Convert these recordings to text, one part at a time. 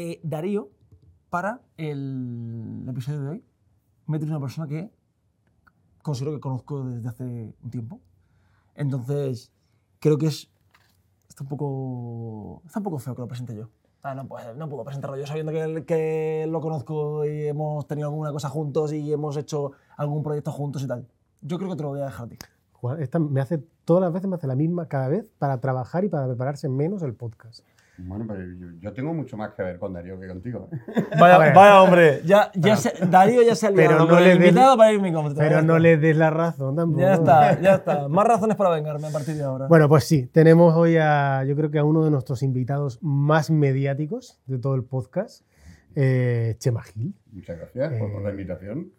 eh, Darío, para el episodio de hoy, me he una persona que considero que conozco desde hace un tiempo. Entonces, creo que es. Está un poco. Está un poco feo que lo presente yo. Ah, no, pues, no puedo presentarlo yo sabiendo que, que lo conozco y hemos tenido alguna cosa juntos y hemos hecho algún proyecto juntos y tal. Yo creo que te lo voy a dejar a ti. Juan, esta me hace, todas las veces me hace la misma cada vez para trabajar y para prepararse menos el podcast. Bueno, pero yo, yo tengo mucho más que ver con Darío que contigo. ¿eh? Vaya, hombre, ya, ya se- Darío ya se ha Pero liado no con le invitado para irme con Pero no le des la razón tampoco. Ya está, ya está. Más razones para vengarme a partir de ahora. Bueno, pues sí, tenemos hoy a, yo creo que a uno de nuestros invitados más mediáticos de todo el podcast, eh, Chema Gil. Muchas gracias por, por la Eh, invitación.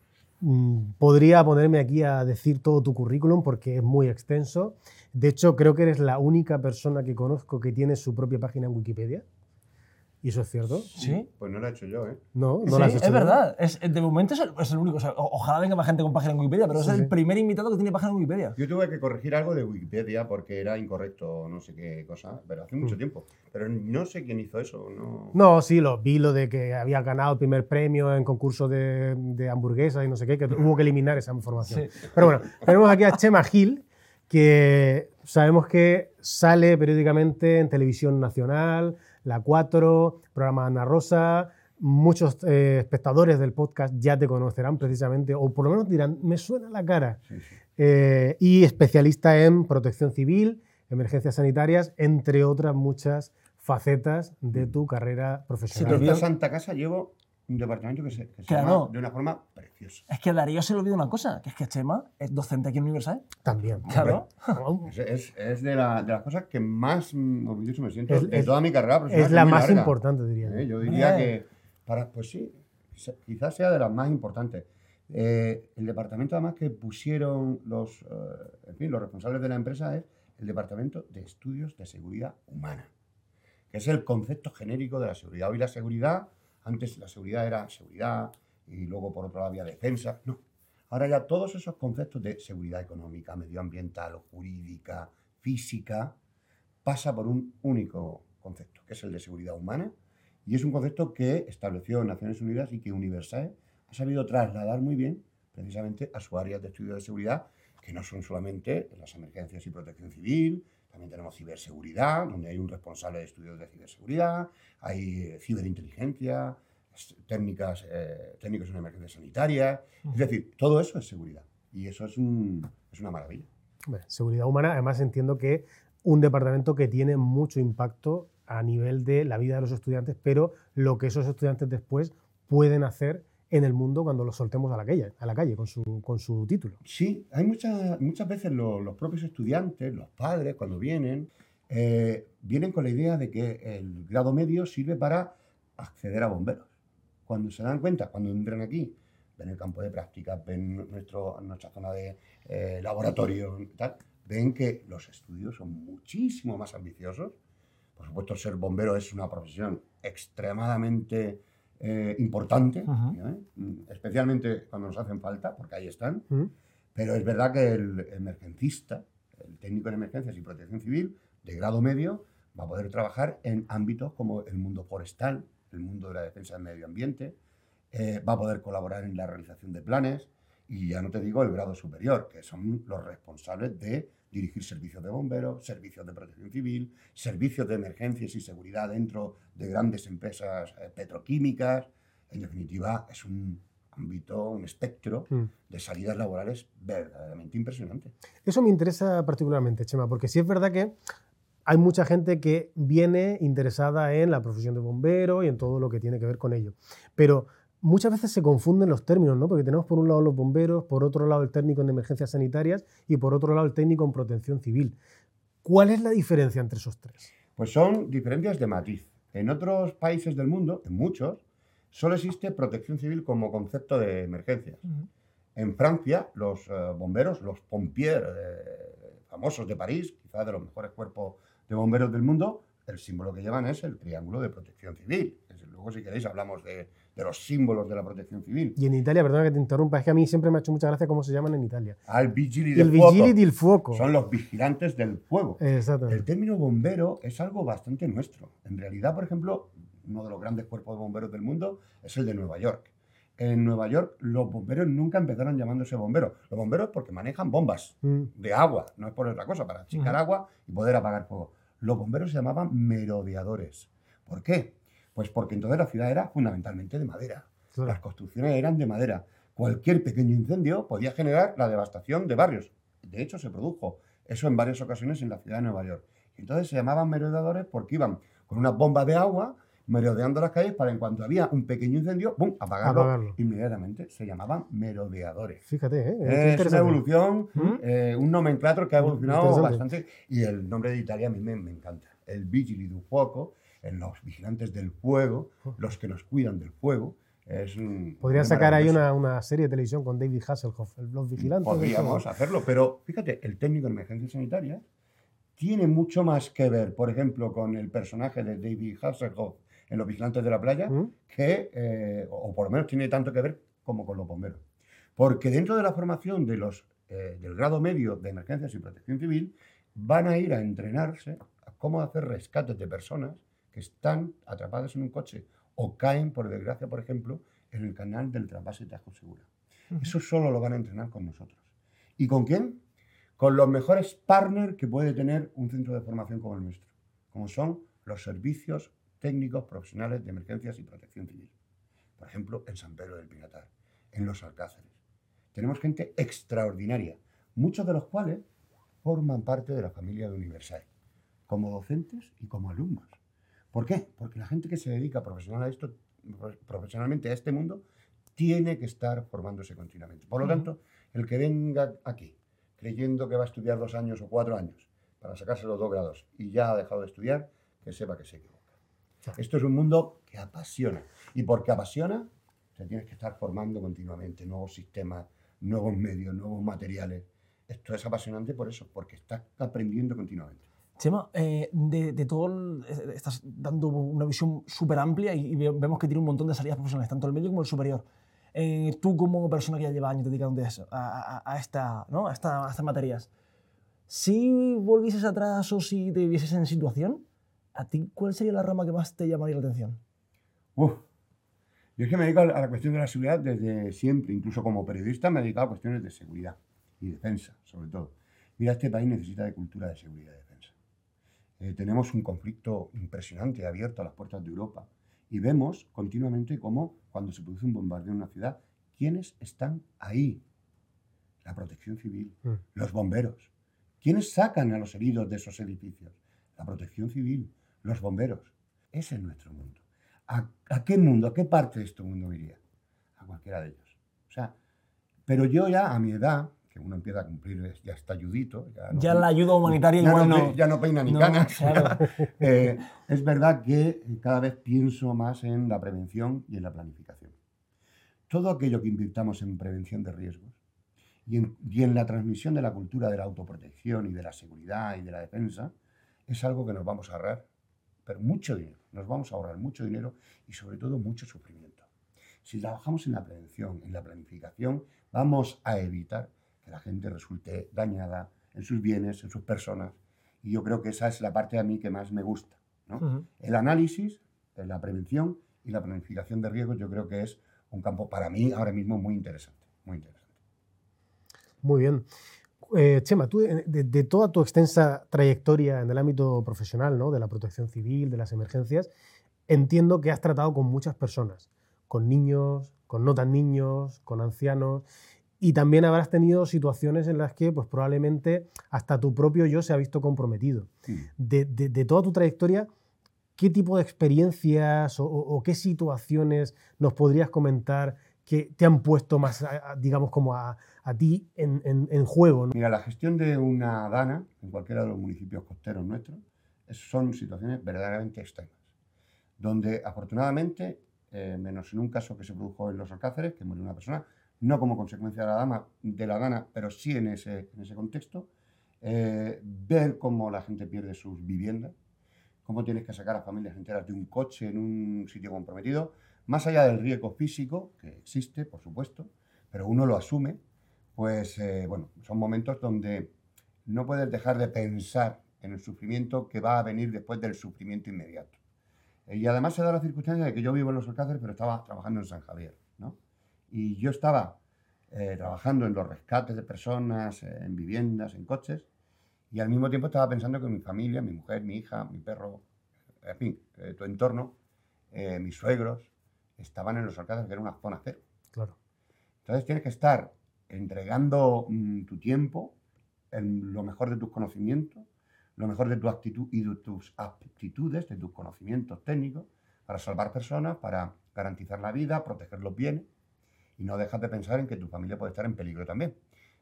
Mm, Podría ponerme aquí a decir todo tu currículum porque es muy extenso. De hecho, creo que eres la única persona que conozco que tiene su propia página en Wikipedia. ¿Y eso es cierto? sí. Pues no lo he hecho yo, ¿eh? No, no Sí, lo has hecho. es verdad. Es, de momento es el, es el único. O sea, o- ojalá venga más gente con página en Wikipedia, pero Sí, es el sí. primer invitado que tiene página en Wikipedia. Yo tuve que corregir algo de Wikipedia porque era incorrecto, no sé qué cosa, pero hace mucho Mm. tiempo. Pero no sé quién hizo eso. No. No, sí, lo vi lo de que había ganado el primer premio en concurso de, de hamburguesas y no sé qué, que hubo que eliminar esa información. Sí. Pero bueno, tenemos aquí a Chema Gil, que sabemos que sale periódicamente en televisión nacional, La 4, programa Ana Rosa. Muchos eh, espectadores del podcast ya te conocerán precisamente, o por lo menos dirán, me suena la cara. Sí, sí. Eh, y especialista en protección civil, emergencias sanitarias, entre otras muchas facetas de tu carrera profesional. te En olvido- esta santa casa llevo un departamento que se, que se Claro. llama de una forma preciosa. Es que a Darío se le olvida una cosa, que es que Chema es docente aquí en Universal. También. Claro. Es, es- es de, la- de las cosas que más orgulloso me siento Es- de es- toda mi carrera profesional. Es la más larga. importante, diría. ¿eh? yo. Yo diría que, para, pues sí, quizás sea de las más importantes. Eh, el departamento además que pusieron los, eh, en fin, los responsables de la empresa es el Departamento de Estudios de Seguridad Humana, que es el concepto genérico de la seguridad. Hoy la seguridad, antes la seguridad era seguridad y luego por otro lado había defensa. No, ahora ya todos esos conceptos de seguridad económica, medioambiental, jurídica, física, pasa por un único concepto, que es el de seguridad humana, y es un concepto que estableció Naciones Unidas y que Universal ha sabido trasladar muy bien precisamente a su área de estudio de seguridad, que no son solamente las emergencias y protección civil, también tenemos ciberseguridad, donde hay un responsable de estudios de ciberseguridad, hay eh, ciberinteligencia, técnicas, eh, técnicos en emergencias sanitarias, es decir, todo eso es seguridad, y eso es, un- es una maravilla. Seguridad humana, además entiendo que un departamento que tiene mucho impacto a nivel de la vida de los estudiantes, pero lo que esos estudiantes después pueden hacer en el mundo cuando los soltemos a la calle, a la calle con, su, con su título. Sí, hay muchas, muchas veces lo- los propios estudiantes, los padres, cuando vienen, eh, vienen con la idea de que el grado medio sirve para acceder a bomberos. Cuando se dan cuenta, cuando entran aquí, ven el campo de prácticas, ven nuestro, nuestra zona de eh, laboratorio, tal, ven que los estudios son muchísimo más ambiciosos. Por supuesto, ser bombero es una profesión extremadamente eh, importante. ¿eh? Mm, especialmente cuando nos hacen falta, porque ahí están. ¿Mm? Pero es verdad que el emergencista, el técnico en emergencias y protección civil de grado medio, va a poder trabajar en ámbitos como el mundo forestal, el mundo de la defensa del medio ambiente, eh, va a poder colaborar en la realización de planes y ya no te digo el grado superior, que son los responsables de dirigir servicios de bomberos, servicios de protección civil, servicios de emergencias y seguridad dentro de grandes empresas eh, petroquímicas. En definitiva, es un ámbito, un espectro Mm. de salidas laborales verdaderamente impresionante. Eso me interesa particularmente, Chema, porque sí es verdad que hay mucha gente que viene interesada en la profesión de bombero y en todo lo que tiene que ver con ello. Pero muchas veces se confunden los términos, ¿no? Porque tenemos por un lado los bomberos, por otro lado el técnico en emergencias sanitarias y por otro lado el técnico en protección civil. ¿Cuál es la diferencia entre esos tres? Pues son diferencias de matiz. En otros países del mundo, en muchos, solo existe protección civil como concepto de emergencias. En Francia, los eh, bomberos, los pompiers eh, famosos de París, quizás de los mejores cuerpos de bomberos del mundo, el símbolo que llevan es el triángulo de protección civil. Desde luego, si queréis, hablamos de, de los símbolos de la protección civil. Y en Italia, perdona que te interrumpa, es que a mí siempre me ha hecho mucha gracia cómo se llaman en Italia. Al vigili El del fuoco. vigili del fuoco. Son los vigilantes del fuego. El Exactamente. término bombero es algo bastante nuestro. En realidad, por ejemplo, uno de los grandes cuerpos de bomberos del mundo es el de Nueva York. En Nueva York los bomberos nunca empezaron llamándose bomberos. Los bomberos porque manejan bombas Mm. de agua, no es por otra cosa, para achicar agua y poder apagar fuego. Los bomberos se llamaban merodeadores. ¿Por qué? Pues porque entonces la ciudad era fundamentalmente de madera. Claro. Las construcciones eran de madera. Cualquier pequeño incendio podía generar la devastación de barrios. De hecho, se produjo eso en varias ocasiones en la ciudad de Nueva York. Entonces se llamaban merodeadores porque iban con unas bombas de agua merodeando las calles para en cuanto había un pequeño incendio, ¡pum!, apagarlo, Apagarlo. inmediatamente. Se llamaban merodeadores. Fíjate, ¿eh? Es una evolución, ¿Mm? eh, un nomenclatro que ha evolucionado bastante. Y el nombre de Italia a mí me, me encanta. El Vigili du Fuoco, los vigilantes del fuego, los que nos cuidan del fuego. Es un, es sacar ahí una, una serie de televisión con David Hasselhoff, el- los vigilantes. Podríamos hacerlo, pero fíjate, el técnico en emergencias sanitarias tiene mucho más que ver, por ejemplo, con el personaje de David Hasselhoff en Los Vigilantes de la Playa, ¿Mm? que, eh, o por lo menos tiene tanto que ver como con los bomberos. Porque dentro de la formación de los, eh, del grado medio de emergencias y protección civil, van a ir a entrenarse a cómo hacer rescates de personas que están atrapadas en un coche o caen, por desgracia, por ejemplo, en el canal del trasvase Tajo Segura. Eso solo lo van a entrenar con nosotros. ¿Y con quién? Con los mejores partners que puede tener un centro de formación como el nuestro, como son los servicios técnicos profesionales de emergencias y protección civil. Por ejemplo, en San Pedro del Pinatar, en los Alcáceres. Tenemos gente extraordinaria, muchos de los cuales forman parte de la familia de Universal, como docentes y como alumnos. ¿Por qué? Porque la gente que se dedica profesional a esto, profesionalmente a este mundo tiene que estar formándose continuamente. Por lo tanto, el que venga aquí creyendo que va a estudiar dos años o cuatro años para sacarse los dos grados y ya ha dejado de estudiar, que sepa que se equivoca. Esto es un mundo que apasiona. Y porque apasiona, te tienes que estar formando continuamente nuevos sistemas, nuevos medios, nuevos materiales. Esto es apasionante por eso, porque estás aprendiendo continuamente. Chema, eh, de, de todo, estás dando una visión súper amplia y, y ve- vemos que tiene un montón de salidas profesionales, tanto el medio como el superior. Eh, tú como persona que ya lleva años dedicándote a a, a- esta, ¿no? a, esta- a estas materias, si volvieses atrás o si te vieses en situación, ¿a ti cuál sería la rama que más te llamaría la atención? Uf. Yo es que me dedico a la cuestión de la seguridad desde siempre, incluso como periodista me he dedicado a cuestiones de seguridad y defensa, sobre todo. Mira, este país necesita de cultura de seguridad. Eh, tenemos un conflicto impresionante abierto a las puertas de Europa y vemos continuamente cómo cuando se produce un bombardeo en una ciudad, ¿quiénes están ahí? La protección civil, Mm. los bomberos. ¿Quiénes sacan a los heridos de esos edificios? La protección civil, los bomberos. Ese es nuestro mundo. ¿A, a qué mundo, a qué parte de este mundo iría? A cualquiera de ellos. O sea, pero yo ya a mi edad, que uno empieza a cumplir, ya está ayudito. Ya, no Ya la ayuda humanitaria ya igual no, ya no peina ni canas. claro. Eh, es verdad que cada vez pienso más en la prevención y en la planificación. Todo aquello que invirtamos en prevención de riesgos y en, y en la transmisión de la cultura de la autoprotección y de la seguridad y de la defensa es algo que nos vamos a ahorrar, pero mucho dinero. Nos vamos a ahorrar mucho dinero y sobre todo mucho sufrimiento. Si trabajamos en la prevención, en la planificación, vamos a evitar la gente resulte dañada en sus bienes, en sus personas. Y yo creo que esa es la parte a mí que más me gusta. El análisis, eh, la prevención y la planificación de riesgos yo creo que es un campo para mí ahora mismo muy interesante. Muy interesante. Muy bien. Eh, Chema, tú de, de- de toda tu extensa trayectoria en el ámbito profesional, ¿no? de la protección civil, de las emergencias, entiendo que has tratado con muchas personas, con niños, con no tan niños, con ancianos, y también habrás tenido situaciones en las que pues, probablemente hasta tu propio yo se ha visto comprometido. De, de- de toda tu trayectoria, ¿qué tipo de experiencias o, o- qué situaciones nos podrías comentar que te han puesto más, digamos, como a, a ti en, en- en juego? ¿no? Mira, la gestión de una dana en cualquiera de los municipios costeros nuestros es- son situaciones verdaderamente extremas, donde afortunadamente, eh, menos en un caso que se produjo en los Alcáceres, que murió una persona, no como consecuencia de la, dama, de la dana, pero sí en ese, contexto, eh, ver cómo la gente pierde sus viviendas, cómo tienes que sacar a familias enteras de un coche en un sitio comprometido, más allá del riesgo físico, que existe, por supuesto, pero uno lo asume, pues eh, bueno, son momentos donde no puedes dejar de pensar en el sufrimiento que va a venir después del sufrimiento inmediato. Y además se da la circunstancia de que yo vivo en los Alcáceres, pero estaba trabajando en San Javier, ¿no? Y yo estaba eh, trabajando en los rescates de personas, eh, en viviendas, en coches, y al mismo tiempo estaba pensando que mi familia, mi mujer, mi hija, mi perro, en fin, eh, tu entorno, eh, mis suegros, estaban en los Alcáceres, que era una zona cero. Claro. Entonces tienes que estar entregando mm, tu tiempo, en lo mejor de tus conocimientos, lo mejor de tu actitud y de tus aptitudes, de tus conocimientos técnicos, para salvar personas, para garantizar la vida, proteger los bienes, y no dejas de pensar en que tu familia puede estar en peligro también.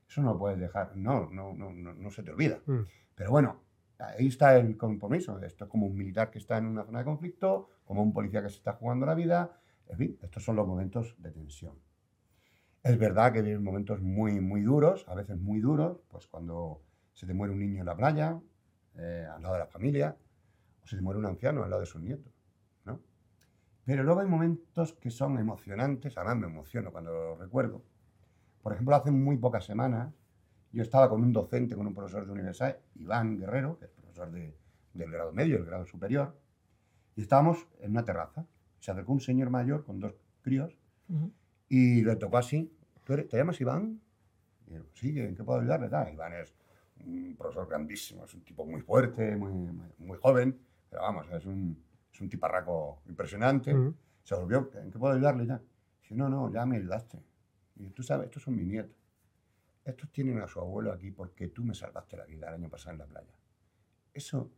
Eso no lo puedes dejar, no, no, no, no, no se te olvida. Mm. Pero bueno, ahí está el compromiso. Esto es como un militar que está en una zona de conflicto, como un policía que se está jugando la vida. En fin, estos son los momentos de tensión. Es verdad que vienen momentos muy, muy duros, a veces muy duros, pues cuando se te muere un niño en la playa, eh, al lado de la familia, o se te muere un anciano al lado de sus nietos. Pero luego hay momentos que son emocionantes, además me emociono cuando los recuerdo. Por ejemplo, hace muy pocas semanas yo estaba con un docente, con un profesor de universidad, Iván Guerrero, que es profesor de- del grado medio, el grado superior, y estábamos en una terraza. Se acercó un señor mayor con dos críos y le tocó así. ¿Tú eres- ¿Te llamas Iván? Y yo, sí, ¿en qué puedo ayudarle? Tal. Iván es un profesor grandísimo, es un tipo muy fuerte, muy, muy, muy joven, pero vamos, es un, es un tiparraco impresionante. Mm. Se volvió, ¿en qué puedo ayudarle ya? Dice, no, no, ya me ayudaste. Y tú sabes, estos son mis nietos. Estos tienen a su abuelo aquí porque tú me salvaste la vida el año pasado en la playa. Eso,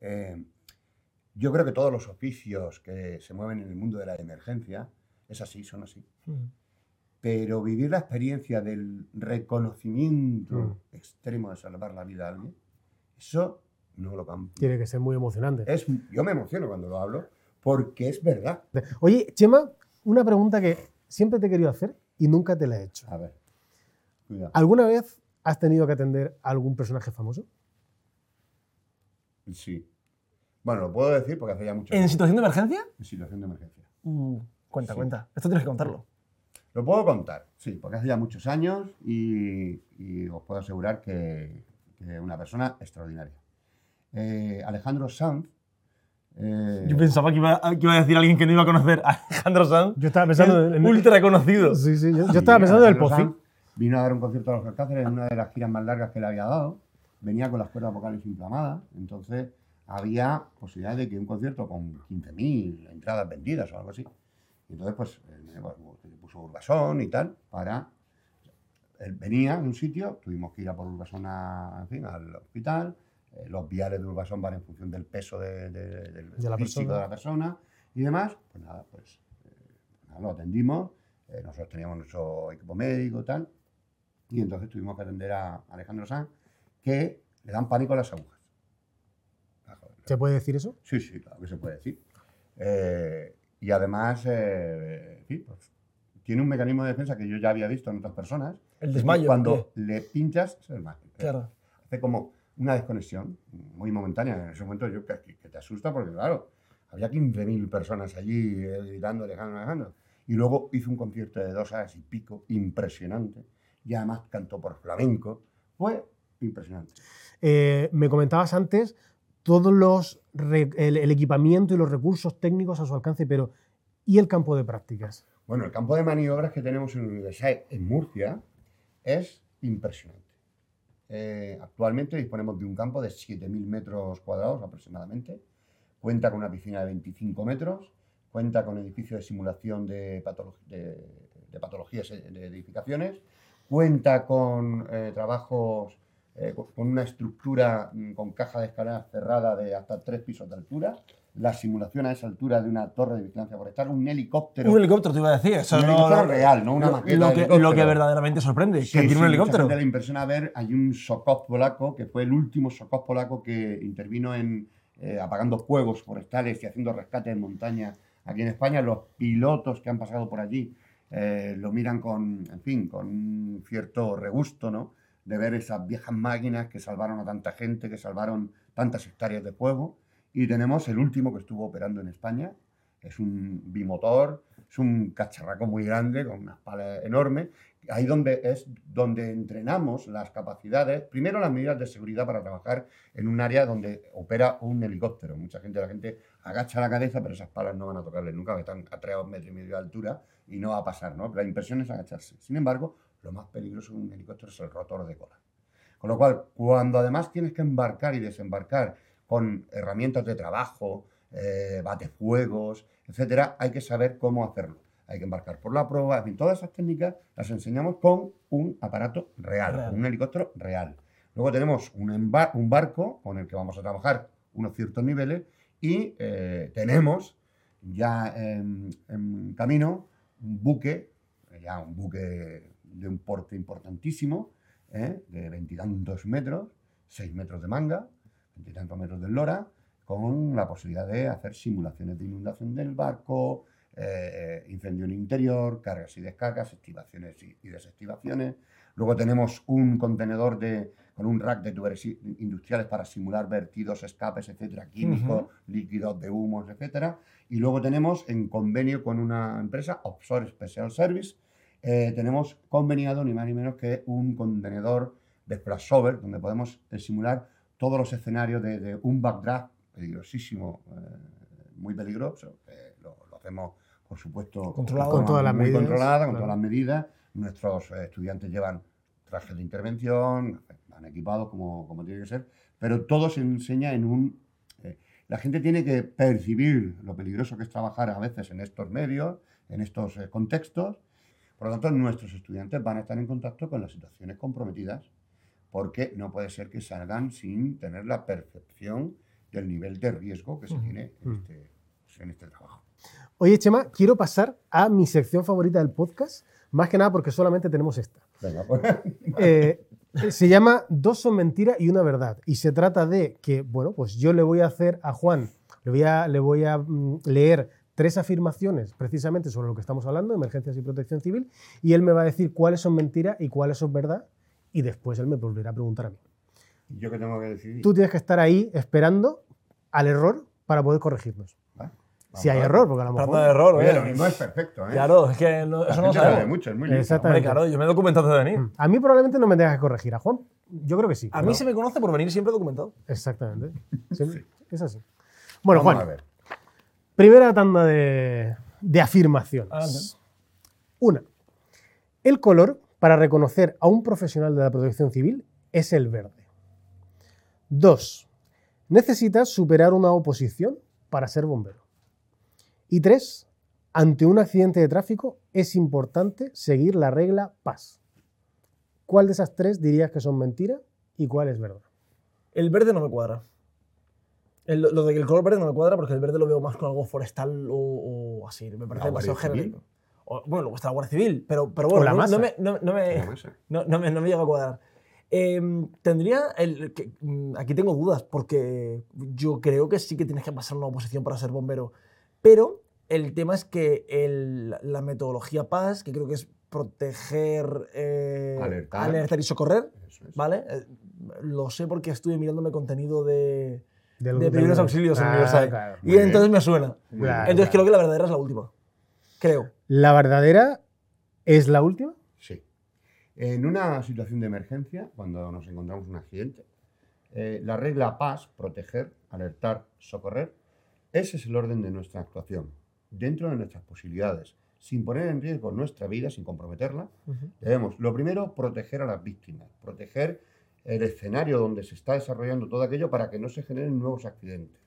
eh, yo creo que todos los oficios que se mueven en el mundo de la emergencia es así, son así. Ujú. Pero vivir la experiencia del reconocimiento Mm. extremo de salvar la vida a alguien, eso no lo cambio. Tiene que ser muy emocionante. Es, yo me emociono cuando lo hablo porque es verdad. Oye, Chema, una pregunta que siempre te he querido hacer y nunca te la he hecho. A ver, cuidado. ¿Alguna vez has tenido que atender a algún personaje famoso? Sí. Bueno, lo puedo decir porque hace ya mucho ¿En tiempo. situación de emergencia? En situación de emergencia. Uh, cuenta, Sí. cuenta. Esto tienes que contarlo. Lo puedo contar, sí, porque hace ya muchos años y, y os puedo asegurar que, que una persona extraordinaria. Eh, Alejandro Sanz. eh, Yo pensaba que iba, a- que iba a decir alguien que no iba a conocer a Alejandro Sanz. Yo estaba pensando en... ultra conocido. Sí, sí, yo, yo estaba pensando en el Pozi. Vino a dar un concierto a los Alcáceres en una de las giras más largas que le había dado. Venía con las cuerdas vocales inflamadas. Entonces había posibilidad de que un concierto con 15.000 entradas vendidas o algo así. Entonces, pues, eh, pues, puso Urbasón y tal para él venía de un sitio, tuvimos que ir a por Urbasón a- en fin, al hospital, eh, los viales de Urbasón van en función del peso de, de- del De la físico persona. de la persona y demás, pues nada, pues eh, nada, lo atendimos, eh, nosotros teníamos nuestro equipo médico y tal, y entonces tuvimos que atender a Alejandro Sanz, que le dan pánico a las agujas. Ah, ¿Se puede decir eso? Sí, sí, claro que se puede decir. Eh, y además, eh, fin, pues, tiene un mecanismo de defensa que yo ya había visto en otras personas. El desmayo. Cuando ¿qué? le pinchas, se desmaya. Claro. Hace como una desconexión muy momentánea. En ese momento yo que, que te asusta porque, claro, había 15.000 personas allí eh, gritando Alejandro, Alejandro. Y luego hizo un concierto de dos horas y pico, impresionante. Y además cantó por flamenco. Fue impresionante. Eh, me comentabas antes todos los el, el equipamiento y los recursos técnicos a su alcance, pero ¿y el campo de prácticas? Bueno, el campo de maniobras que tenemos en la Universidad en Murcia es impresionante. Eh, actualmente disponemos de un campo de 7.000 metros cuadrados aproximadamente. Cuenta con una piscina de 25 metros. Cuenta con edificio de simulación de, patolo- de- de patologías eh, de edificaciones. Cuenta con eh, trabajos con con una estructura mm, con caja de escaleras cerrada de hasta tres pisos de altura. La simulación a esa altura de una torre de vigilancia forestal. Un helicóptero Un helicóptero te iba a decir. Eso un no, helicóptero no- real, no una lo- maqueta Lo que, helicóptero. lo que verdaderamente sorprende, Sí, que tiene sí, un helicóptero. gente le impresiona ver, hay un Sokov polaco, que fue el último Sokov polaco que intervino en eh, apagando fuegos forestales y haciendo rescate en montaña aquí en España. Los pilotos que han pasado por allí eh, lo miran con, en fin, con un cierto regusto, ¿no? De ver esas viejas máquinas que salvaron a tanta gente, que salvaron tantas hectáreas de fuego. Y tenemos el último que estuvo operando en España, es un bimotor, es un cacharraco muy grande con unas palas enormes ahí donde es donde entrenamos las capacidades, primero las medidas de seguridad para trabajar en un área donde opera un helicóptero. Mucha gente, la gente agacha la cabeza, pero esas palas no van a tocarle nunca, que están a tres metros y medio de altura y no va a pasar, ¿no? La impresión es agacharse. Sin embargo, lo más peligroso de un helicóptero es el rotor de cola. Con lo cual, cuando además tienes que embarcar y desembarcar con herramientas de trabajo, eh, batefuegos, etcétera, hay que saber cómo hacerlo hay que embarcar por la prueba, en fin, todas esas técnicas las enseñamos con un aparato real, Real. con un helicóptero real. Luego tenemos un, embar- un barco con el que vamos a trabajar unos ciertos niveles y eh, tenemos ya en, en camino un buque, ya un buque de un porte importantísimo, ¿eh? de veintitantos metros, seis metros de manga, veintitantos metros de lora, con la posibilidad de hacer simulaciones de inundación del barco, eh, incendio en interior, cargas y descargas, activaciones y, y desactivaciones. Luego tenemos un contenedor de, con un rack de tuberes i- industriales para simular vertidos, escapes, etcétera, químicos, líquidos de humos, etcétera. Y luego tenemos en convenio con una empresa, Offshore Special Service, eh, tenemos conveniado ni más ni menos que un contenedor de flashover donde podemos simular todos los escenarios de, de un backdraft peligrosísimo, eh, muy peligroso. eh, lo, lo hacemos, por supuesto, Controlado. Con todas las medidas, controlada, con claro. todas las medidas. Nuestros eh, estudiantes llevan trajes de intervención, van equipados como, como tiene que ser, pero todo se enseña en un... eh, la gente tiene que percibir lo peligroso que es trabajar a veces en estos medios, en estos eh, contextos. Por lo tanto, nuestros estudiantes van a estar en contacto con las situaciones comprometidas porque no puede ser que salgan sin tener la percepción del nivel de riesgo que se tiene en Ujú. este, en este trabajo. Oye, Chema, quiero pasar a mi sección favorita del podcast, más que nada porque solamente tenemos esta. Venga, pues. Eh, se llama Dos son mentiras y una verdad. Y se trata de que, bueno, pues yo le voy a hacer a Juan, le voy a, le voy a mm, leer tres afirmaciones precisamente sobre lo que estamos hablando, emergencias y protección civil, y él me va a decir cuáles son mentiras y cuáles son verdad, y después él me volverá a preguntar a mí. Yo que tengo que decidir. Tú tienes que estar ahí esperando al error para poder corregirnos. ¿vale? Si hay error, porque a lo mejor... de error, Oye, lo mismo es perfecto, ¿eh? Claro, es que no- eso no sabe mucho, es muy listo. Exactamente. Hombre, claro, yo me he documentado de venir. A mí probablemente no me tengas que corregir. A Juan, yo creo que sí. A pero- mí se me conoce por venir siempre documentado. Exactamente. Sí, Es así. Bueno, Vamos Juan, a ver. primera tanda de, de afirmaciones. Adelante. Una. El color para reconocer a un profesional de la protección civil es el verde. Dos. Necesitas superar una oposición para ser bombero. Y tres. Ante un accidente de tráfico es importante seguir la regla PAS. ¿Cuál de esas tres dirías que son mentiras y cuál es verdad? El verde no me cuadra. El- lo de que el color verde no me cuadra porque el verde lo veo más con algo forestal o, o así. Me parece ¿La demasiado genérico. O, bueno, luego está la Guardia Civil, pero, pero bueno, la no, no me, no, no me- me, no me llega a cuadrar. Eh, tendría. El, que- mm, aquí tengo dudas, porque yo creo que sí que tienes que pasar una oposición para ser bombero. Pero el tema es que el- la metodología PAS, que creo que es proteger, eh, Alertar. alertar y socorrer, es. ¿vale? Eh, lo sé porque estuve mirándome contenido de, de del- primeros auxilios en Ah, Universal. claro. Y Muy bien. entonces me suena. Claro. Entonces creo que la verdadera es la última. Creo. ¿La verdadera es la última? Sí. En una situación de emergencia, cuando nos encontramos un accidente, eh, la regla PAS, proteger, alertar, socorrer, ese es el orden de nuestra actuación, dentro de nuestras posibilidades, sin poner en riesgo nuestra vida, sin comprometerla. Debemos, lo primero, proteger a las víctimas, proteger el escenario donde se está desarrollando todo aquello para que no se generen nuevos accidentes.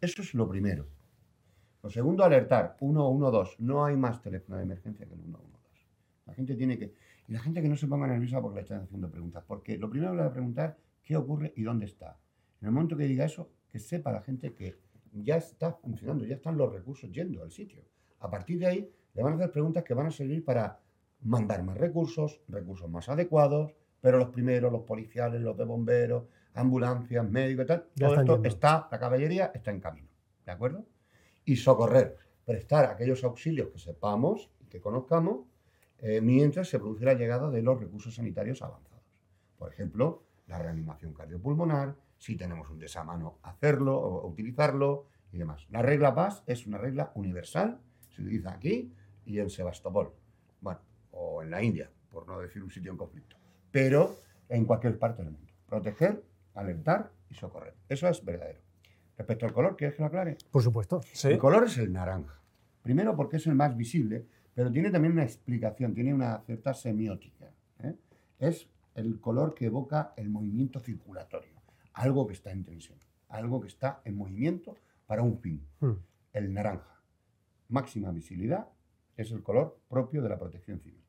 Eso es lo primero. Lo segundo, alertar. 112. No hay más teléfono de emergencia que el 112. La gente tiene que... Y la gente que no se ponga nerviosa porque le están haciendo preguntas. Porque lo primero le va a preguntar qué ocurre y dónde está. En el momento que diga eso, que sepa la gente que ya está funcionando, ya están los recursos yendo al sitio. A partir de ahí, le van a hacer preguntas que van a servir para mandar más recursos, recursos más adecuados, pero los primeros, los policiales, los de bomberos, ambulancias, médicos y tal, Ya todo esto yendo. está, la caballería está en camino, ¿de acuerdo? Y socorrer, prestar aquellos auxilios que sepamos y que conozcamos eh, mientras se produce la llegada de los recursos sanitarios avanzados. Por ejemplo, la reanimación cardiopulmonar, si tenemos un desamano, hacerlo o utilizarlo y demás. La regla PAS es una regla universal, se utiliza aquí y en Sebastopol, bueno, o en la India, por no decir un sitio en conflicto, pero en cualquier parte del mundo. Proteger, alertar y socorrer. Eso es verdadero. Respecto al color, ¿quieres que lo aclare? Por supuesto. El color es el naranja. Primero porque es el más visible, pero tiene también una explicación, tiene una cierta semiótica. ¿eh? Es el color que evoca el movimiento circulatorio, algo que está en tensión, algo que está en movimiento para un fin. Hmm. El naranja, máxima visibilidad, es el color propio de la protección civil,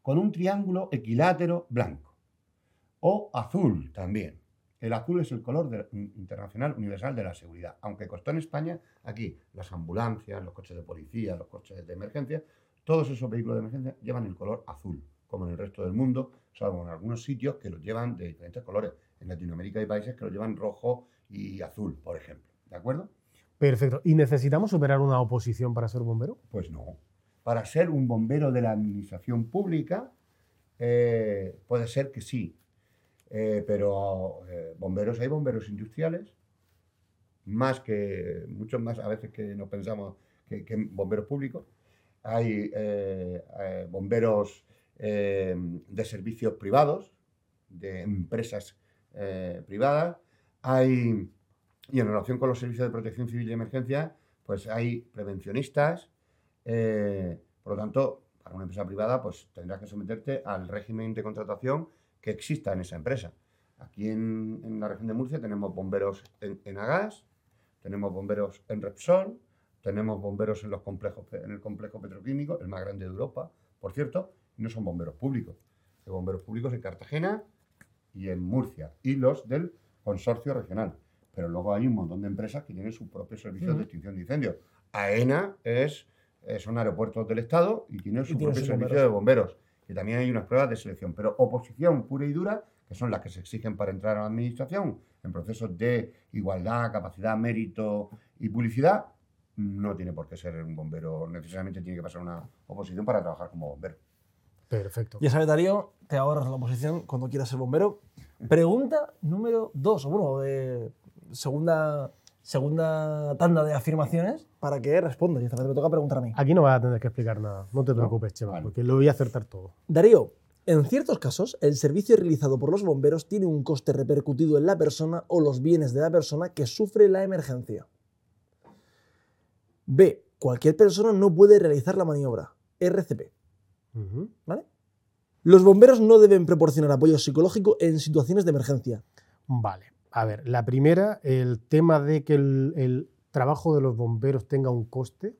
con un triángulo equilátero blanco, o azul también. El azul es el color de- internacional universal de la seguridad, aunque costó en España, aquí, las ambulancias, los coches de policía, los coches de emergencia, todos esos vehículos de emergencia llevan el color azul, como en el resto del mundo, salvo en algunos sitios que los llevan de diferentes colores. En Latinoamérica hay países que los llevan rojo y azul, por ejemplo. ¿De acuerdo? Perfecto. ¿Y necesitamos superar una oposición para ser bombero? Pues no. Para ser un bombero de la administración pública, eh, puede ser que sí. Eh, pero eh, bomberos, hay bomberos industriales, más que, muchos más a veces que no pensamos que, bomberos públicos. Hay eh, bomberos de servicios privados, de empresas privadas. Hay, y en relación con los servicios de protección civil y emergencia, pues hay prevencionistas. por lo tanto, para una empresa privada, pues tendrás que someterte al régimen de contratación que exista en esa empresa. Aquí en, en la región de Murcia tenemos bomberos en, en Agas, tenemos bomberos en Repsol, tenemos bomberos en, los complejos, en el complejo petroquímico, el más grande de Europa, por cierto, y no son bomberos públicos. Hay bomberos públicos en Cartagena y en Murcia, y los del consorcio regional. Pero luego hay un montón de empresas que tienen sus propios servicios de extinción de incendios. AENA es, son aeropuertos del Estado y tienen su propio servicio de bomberos. Y también hay unas pruebas de selección. Pero oposición pura y dura, que son las que se exigen para entrar a la administración, en procesos de igualdad, capacidad, mérito y publicidad, no tiene por qué ser un bombero. Necesariamente tiene que pasar una oposición para trabajar como bombero. Perfecto. Ya sabes, Darío, te ahorras la oposición cuando quieras ser bombero. Pregunta número dos, o bueno, de segunda, segunda tanda de afirmaciones para que respondas. Y esta vez me toca preguntar a mí. Aquí no vas a tener que explicar nada. No te preocupes, Chema, Vale. porque lo voy a acertar todo. Darío, en ciertos casos, el servicio realizado por los bomberos tiene un coste repercutido en la persona o los bienes de la persona que sufre la emergencia. B. Cualquier persona no puede realizar la maniobra. RCP. ¿Vale? Los bomberos no deben proporcionar apoyo psicológico en situaciones de emergencia. Vale. A ver, la primera, el tema de que el, el trabajo de los bomberos tenga un coste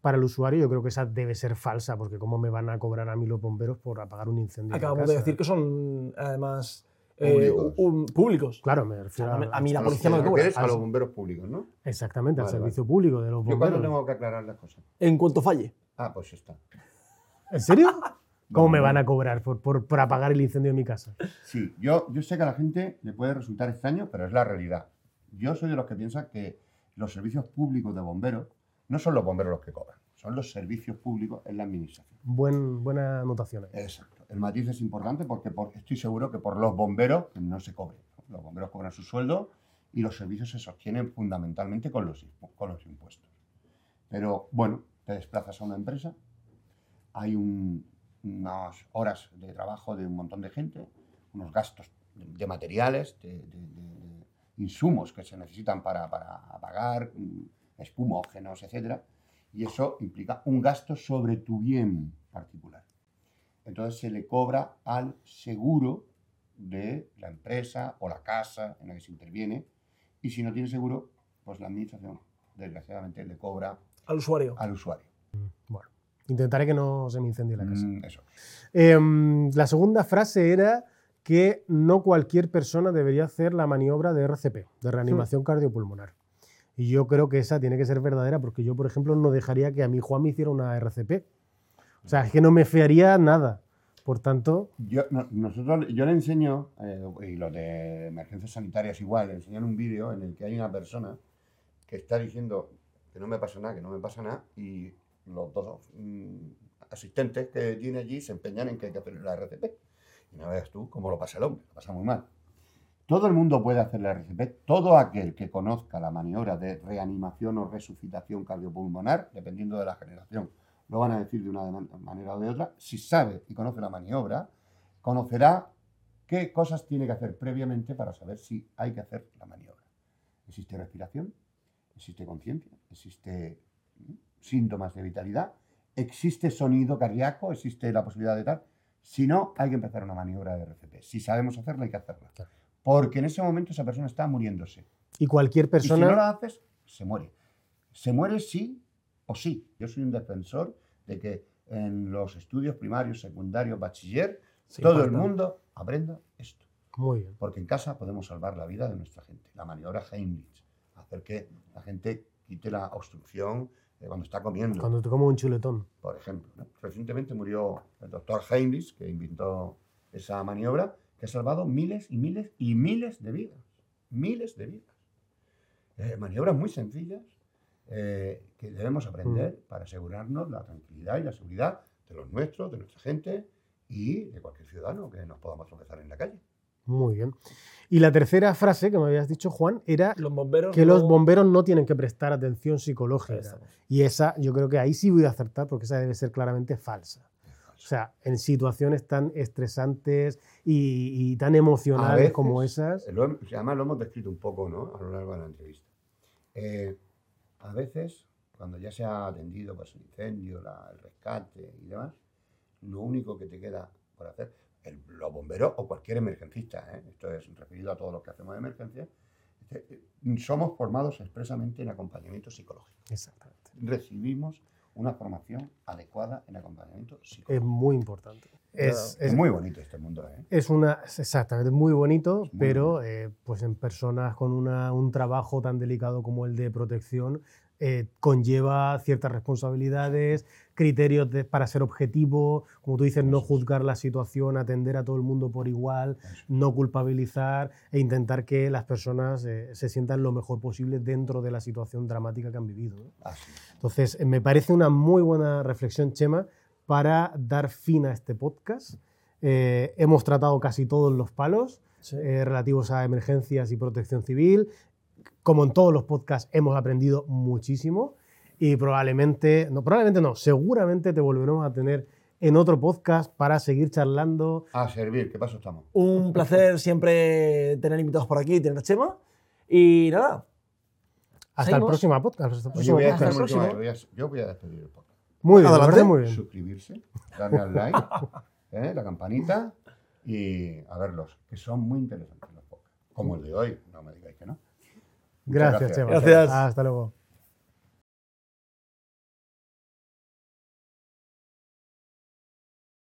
para el usuario, yo creo que esa debe ser falsa, porque ¿cómo me van a cobrar a mí los bomberos por apagar un incendio? Acabamos de decir que son, además, eh, Públicos. un- públicos. Claro, me refiero A mí- a mí la policía no me ¿te cobra. A los bomberos públicos, ¿no? Exactamente, al Vale, servicio público de los Yo cuando bomberos. tengo que aclarar las cosas. En cuanto falle. Ah, pues ya está. ¿En serio? ¿Cómo me van a cobrar por, por, por apagar el incendio de mi casa? Sí, yo, yo sé que a la gente le puede resultar extraño, pero es la realidad. Yo soy de los que piensan que los servicios públicos de bomberos no son los bomberos los que cobran, son los servicios públicos en la administración. Buen, buena anotación. ahí. Exacto. El matiz es importante porque, estoy seguro que por los bomberos no se cobre. Los bomberos cobran su sueldo y los servicios se sostienen fundamentalmente con los, con los impuestos. Pero bueno, te desplazas a una empresa, hay un- unas horas de trabajo de un montón de gente, unos gastos de, materiales, de, de- de- de insumos que se necesitan para, para apagar, mm, espumógenos, etc. Y eso implica un gasto sobre tu bien particular. Entonces se le cobra al seguro de la empresa o la casa en la que se interviene. Y si no tiene seguro, pues la administración, desgraciadamente, le cobra Al usuario. al usuario. Intentaré que no se me incendie la casa. Mm, eso. Em, la segunda frase era que no cualquier persona debería hacer la maniobra de RCP, de reanimación cardiopulmonar. Y yo creo que esa tiene que ser verdadera porque yo, por ejemplo, no dejaría que a mi Juan me hiciera una RCP. O sea, es que no me fiaría nada. Por tanto, Yo, no- nosotros, yo le enseño, eh, y los de emergencias sanitarias igual, le enseñan un vídeo en el que hay una persona que está diciendo que no me pasa nada, que no me pasa nada, y los dos mm, asistentes que tiene allí se empeñan en que hay que hacer la RCP. Y no veas tú cómo lo pasa el hombre, lo pasa muy mal. Todo el mundo puede hacer la RCP, todo aquel que conozca la maniobra de reanimación o resucitación cardiopulmonar, dependiendo de la generación, lo van a decir de una man- manera o de otra. Si sabe y conoce la maniobra, conocerá qué cosas tiene que hacer previamente para saber si hay que hacer la maniobra. Existe respiración, existe conciencia, existe mm, síntomas de vitalidad, existe sonido cardíaco, existe la posibilidad de tal. Si no, hay que empezar una maniobra de RCP. Si sabemos hacerla, hay que hacerla. Claro. Porque en ese momento esa persona está muriéndose. Y cualquier Y si persona. no la haces, se muere. Se muere sí o sí. Yo soy un defensor de que en los estudios primarios, secundarios, bachiller, Sí, todo el mundo aprenda esto. Muy bien. Porque en casa podemos salvar la vida de nuestra gente. La maniobra Heimlich. Hacer que la gente quite la obstrucción cuando está comiendo, Cuando te como un chuletón. por ejemplo. ¿no? Recientemente murió el doctor Heimlich, que inventó esa maniobra, que ha salvado miles y miles y miles de vidas. Miles de vidas. Eh, maniobras muy sencillas eh, que debemos aprender para asegurarnos la tranquilidad y la seguridad de los nuestros, de nuestra gente y de cualquier ciudadano que nos podamos tropezar en la calle. Muy bien. Y la tercera frase que me habías dicho, Juan, era Los bomberos. que los bomberos no tienen que prestar atención psicológica. Y esa, yo creo que ahí sí voy a acertar porque esa debe ser claramente falsa. O sea, en situaciones tan estresantes y, y tan emocionales veces, como esas. Lo además lo hemos descrito un poco ¿no? a lo largo de la entrevista. Eh, a veces, cuando ya se ha atendido pues, el incendio, la- el rescate y demás, lo único que te queda por hacer, el- los bomberos o cualquier emergencista, ¿eh? esto es referido a todos los que hacemos de emergencia, eh, eh, somos formados expresamente en acompañamiento psicológico. Exactamente. Recibimos una formación adecuada en acompañamiento Es psicológico. muy importante. Es, Es, es- muy bonito este mundo. ¿eh? es una, es exactamente, muy bonito, Es muy pero eh, pues en personas con una- un trabajo tan delicado como el de protección eh, conlleva ciertas responsabilidades, criterios de- para ser objetivo, como tú dices, no juzgar la situación, atender a todo el mundo por igual, no culpabilizar e intentar que las personas eh, se sientan lo mejor posible dentro de la situación dramática que han vivido. Entonces, eh, me parece una muy buena reflexión, Chema, para dar fin a este podcast. Eh, hemos tratado casi todos los palos Sí. eh, relativos a emergencias y protección civil. Como en todos los podcasts, hemos aprendido muchísimo y probablemente, no, probablemente no, seguramente te volveremos a tener en otro podcast para seguir charlando. A servir, ¿qué paso estamos? Un placer siempre tener invitados por aquí, tener a Chema. Y nada, Hasta Seguimos. el próximo podcast. hasta el voy a el próximo. voy a- yo voy a despedir el podcast. Muy bien, Adelante. muy bien. Suscribirse, darle al like, ¿eh? la campanita y a verlos, que son muy interesantes los podcasts. Como el de hoy, no me digáis que no. Muchas Gracias, Chema. Gracias. Hasta luego.